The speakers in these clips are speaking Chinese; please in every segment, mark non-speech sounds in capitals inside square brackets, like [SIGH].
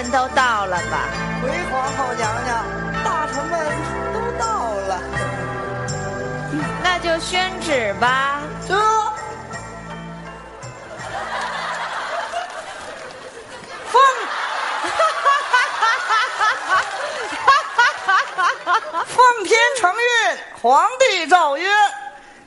臣们都到了吧？回皇后娘娘，大臣们都到了。那就宣旨吧。这。奉，奉天承运，皇帝诏曰：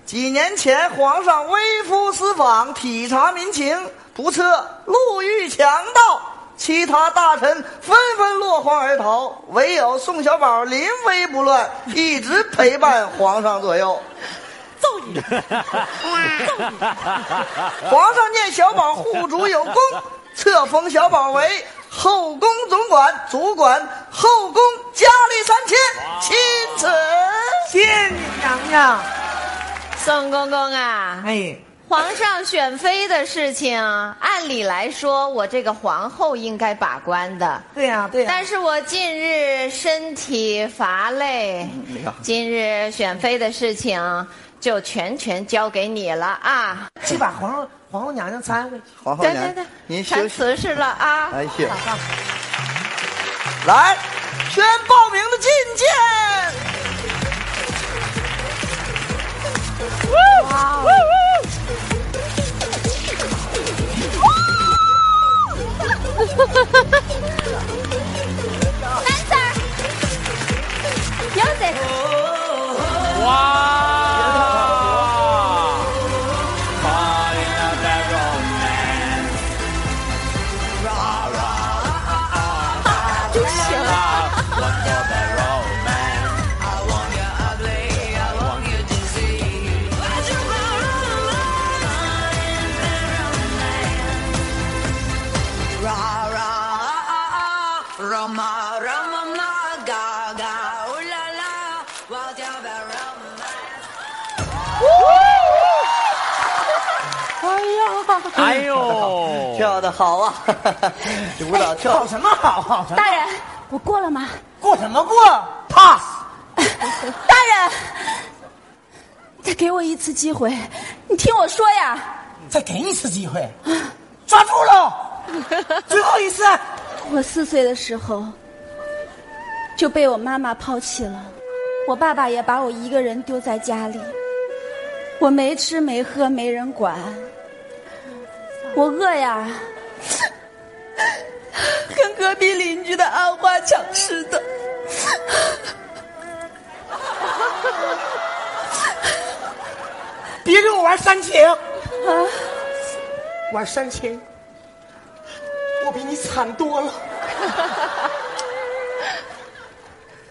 几年前皇上微服私访，体察民情，不测路遇强盗，其他大臣纷纷落荒而逃，唯有宋小宝临危不乱，一直陪伴皇上左右。奏你，皇上念小宝护主有功。册封小宝为后宫总管，主管后宫佳丽三千，钦此。谢你娘娘，宋公公啊，哎，皇上选妃的事情，按理来说我这个皇后应该把关的。对呀对呀，但是我近日身体乏累，今日选妃的事情就全权交给你了啊！去把皇后。皇后娘娘搀回去，皇后娘娘，您传辞是了啊！哎谢，来，宣报名的觐见。Yeah. [LAUGHS] 哎呦，[LAUGHS] 跳的好啊！这舞蹈跳什么好？大人，我过了吗？过什么过？pass。[LAUGHS] 大人，再给我一次机会，你听我说呀！再给你一次机会，抓住了！最后一次。我四岁的时候就被我妈妈抛弃了，我爸爸也把我一个人丢在家里，我没吃没喝，没人管。我饿呀，[LAUGHS] 跟隔壁邻居的阿花抢吃的。[LAUGHS] 别跟我玩煽情啊！玩煽情，我比你惨多了。[LAUGHS]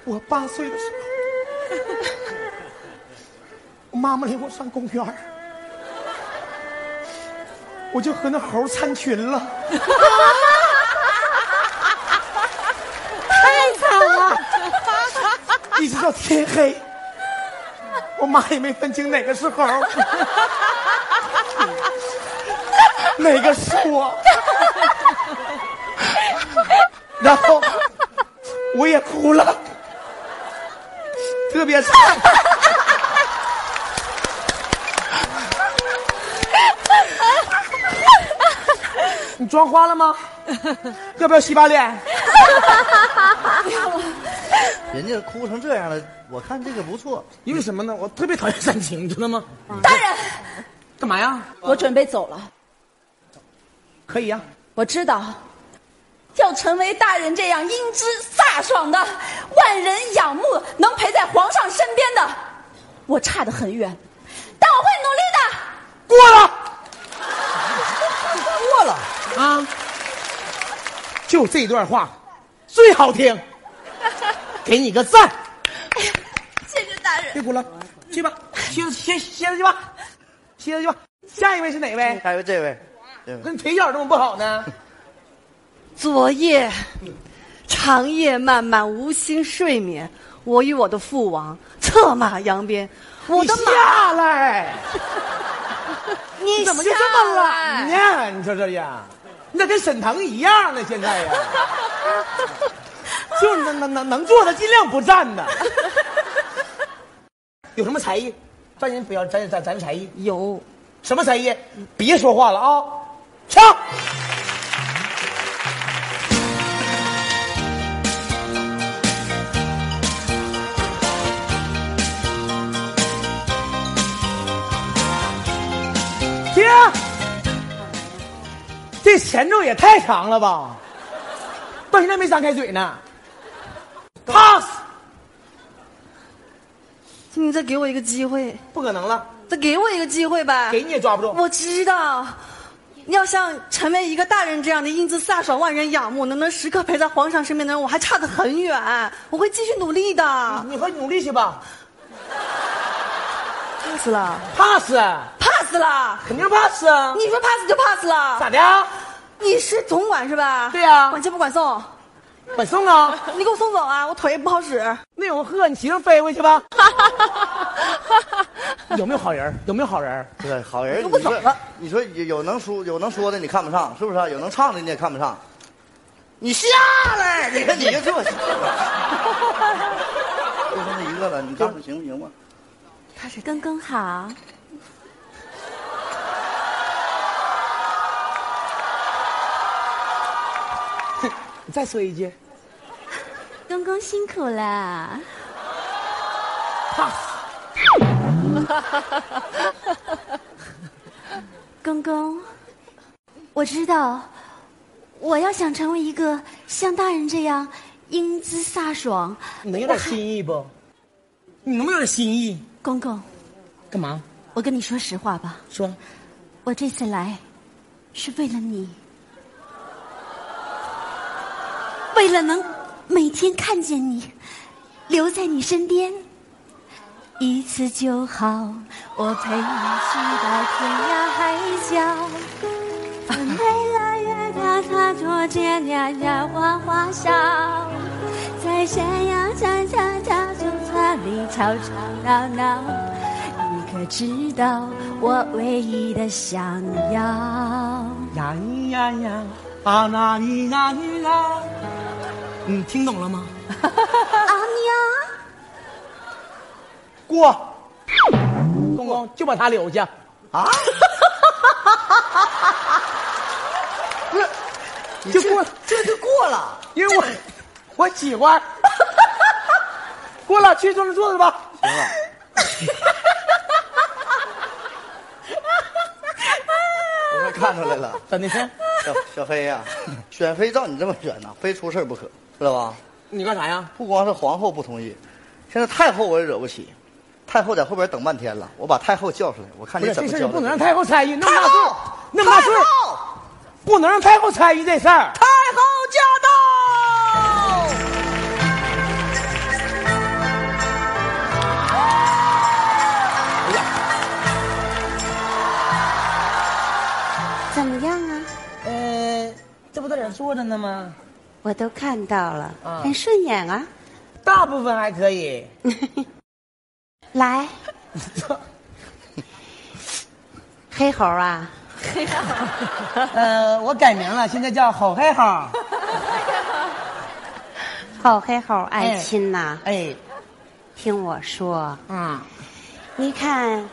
我八岁的时候，我妈妈领我上公园我就和那猴参群了，太惨了！一直到天黑，我妈也没分清哪个是猴，哪个是我，然后我也哭了，特别惨。你妆花了吗？[LAUGHS] 要不要洗把脸？[LAUGHS] 人家哭成这样了，我看这个不错。因为什么呢？我特别讨厌煽情，知道吗？大人，干嘛呀？我准备走了。可以呀。我知道，要成为大人这样英姿飒爽的、万人仰慕、能陪在皇上身边的，我差得很远，但我会努力的。过了。过了。啊！就这段话最好听，[LAUGHS] 给你个赞。谢谢大人。别哭了，去吧，歇歇歇着去吧，歇着去吧。下一位是哪位？下一位这位，跟腿脚这么不好呢？[LAUGHS] 昨夜长夜漫漫，无心睡眠。我与我的父王策马扬鞭，我的马下来。[LAUGHS] 你怎么就这么懒呢？你说这呀？你咋跟沈腾一样呢？现在呀，[LAUGHS] 就是能能能能坐的尽量不站呢。[LAUGHS] 有什么才艺？咱人不要咱咱咱才艺有什么才艺？别说话了啊！唱。这前奏也太长了吧？到现在没张开嘴呢。pass，请你再给我一个机会，不可能了，再给我一个机会吧。给你也抓不住。我知道，要像成为一个大人这样的英姿飒爽、万人仰慕，能能时刻陪在皇上身边的人，我还差得很远。我会继续努力的。你快努力去吧。pass 了 pass，，pass 了。肯定 pass 啊。你说 pass 就 pass 了。咋的啊？你是总管是吧？对呀管接不管送？管送啊？你给我送走啊！我腿不好使。那有个鹤，你骑上飞回去吧。[LAUGHS] 有没有好人？有没有好人？对好人，你说走了你说有有能说有能说的你看不上，是不是啊？有能唱的你也看不上。你下来，你看你就这么，[LAUGHS] 就剩这一个了，你看看行不行吧？他是刚刚好，再说一句。公公辛苦了。pass。公公，我知道，我要想成为一个像大人这样英姿飒爽，你能有点心意不？你能不能有点心意？公公，干嘛？我跟你说实话吧，说。我这次来是为了你，为了能每天看见你，留在你身边。一次就好，我陪你去到天涯海角。风越来越大，它多见呀呀花花笑，在山羊山下小树丛里吵吵闹闹。你可知道我唯一的想要？呀咿呀呀，啊那咿呀咿呀，你听懂了吗？阿娘！过，公公就把他留下。啊？不是，你就过这就过了。因为我我喜欢。过了，去坐那坐着吧。行了。我快看出来了，怎的是？小小飞呀、选妃照你这么选呐，非出事儿不可，知道吧？你干啥呀？不光是皇后不同意，现在太后我也惹不起。太后在后边等半天了，我把太后叫出来，我看你怎么交代。事儿不能让太后参与，那么大岁数，那么大岁数，不能让太后参与这事儿。我都看到了，啊很顺眼啊。大部分还可以。[LAUGHS] 来，[LAUGHS] 黑猴啊，黑 [LAUGHS] 猴呃，我改名了，现在叫好黑猴。好黑猴爱亲呐、哎，听我说，嗯，你看，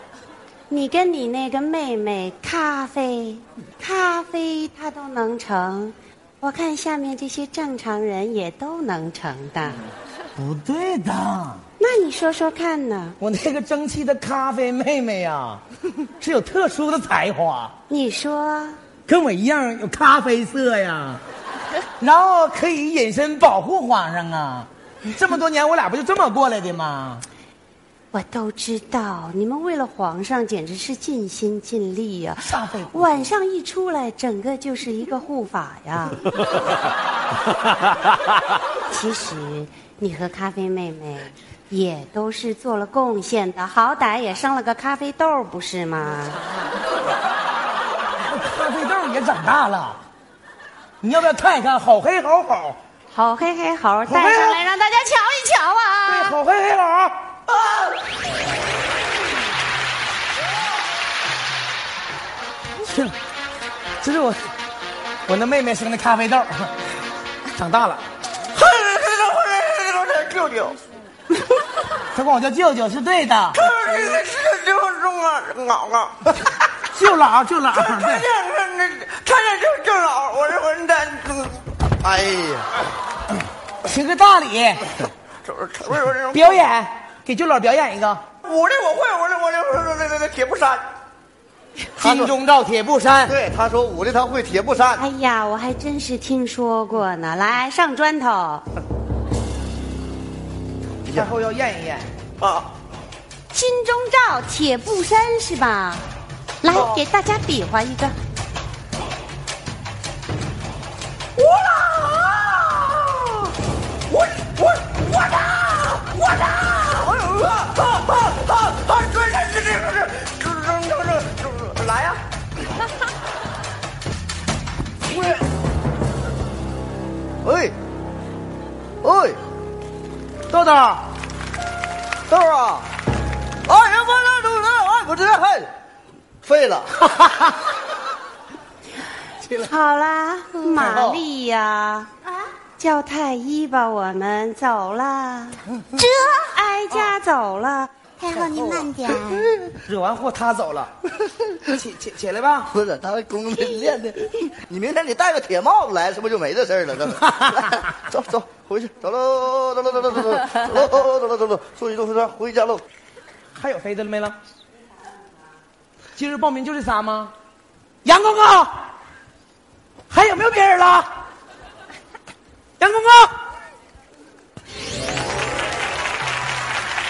你跟你那个妹妹咖啡，咖啡她都能成，我看下面这些正常人也都能成的。不对的，那你说说看呢？我那个争气的咖啡妹妹呀，[LAUGHS] 是有特殊的才华，你说，跟我一样有咖啡色呀，[LAUGHS] 然后可以隐身保护皇上啊。这么多年，我俩不就这么过来的吗？我都知道，你们为了皇上简直是尽心尽力呀、煞费苦晚上一出来，整个就是一个护法呀。[LAUGHS] 其实你和咖啡妹妹也都是做了贡献的，好歹也生了个咖啡豆，不是吗？咖啡豆也长大了，你要不要看一看？好黑好好，好黑黑猴带上来，让大家瞧一瞧啊对，啊！好黑黑好。啊！是，这是我我那妹妹生的咖啡豆，长大了。舅舅，他 [LAUGHS] 管我叫舅舅是对的，是舅舅啊，[LAUGHS] 姥姥，舅姥舅姥，看对见那看见就舅姥，我说我那，哎呀，行个大礼，表演给舅姥表演一个。我这我会，我这我这我这这这铁布衫，金钟罩铁布衫。对，他说舞的他会铁布衫。哎呀，我还真是听说过呢。来，上砖头。然后要验一验。啊，金钟罩铁布衫是吧？来哦，给大家比划一个。喂，哎，豆豆，豆儿啊！哎呀，我这这这，哎，我这嘿，废了。好啦，玛丽呀，叫太医吧，我们走啦。这哀家走了，太后您慢点。[LAUGHS] 惹完祸他走了，[LAUGHS] 起起起来吧。不是，他还公公练的。[LAUGHS] 你明天你戴个铁帽子来，是不是就没这事儿了？走走回去，走喽，走喽，走喽，走喽，走喽，走喽，走喽，坐一坐车回家喽。还有飞的了没了？今日报名就这仨吗？杨公公，还有没有别人了？杨公公，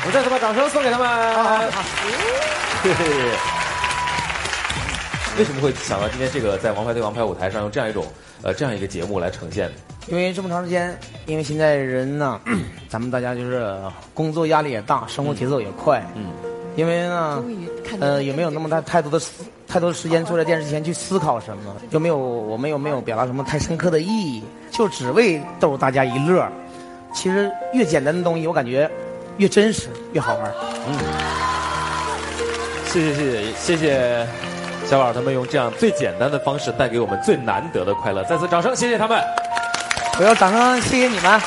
们再次把掌声送给他们。[LAUGHS] 为什么会想到今天这个在《王牌对王牌》舞台上用这样一种呃这样一个节目来呈现呢？因为这么长时间，因为现在人呢，[CLEARS THROAT] 咱们大家就是工作压力也大，生活节奏也快。嗯，因为呢，呃，有没有那么大太多的思太多的时间坐在电视前去思考什么？有没有我们有没有表达什么太深刻的意义？就只为逗大家一乐。其实越简单的东西，我感觉越真实，越好玩。嗯谢谢谢谢谢谢小宝他们用这样最简单的方式带给我们最难得的快乐，再次掌声谢谢他们。我要掌声谢谢你们。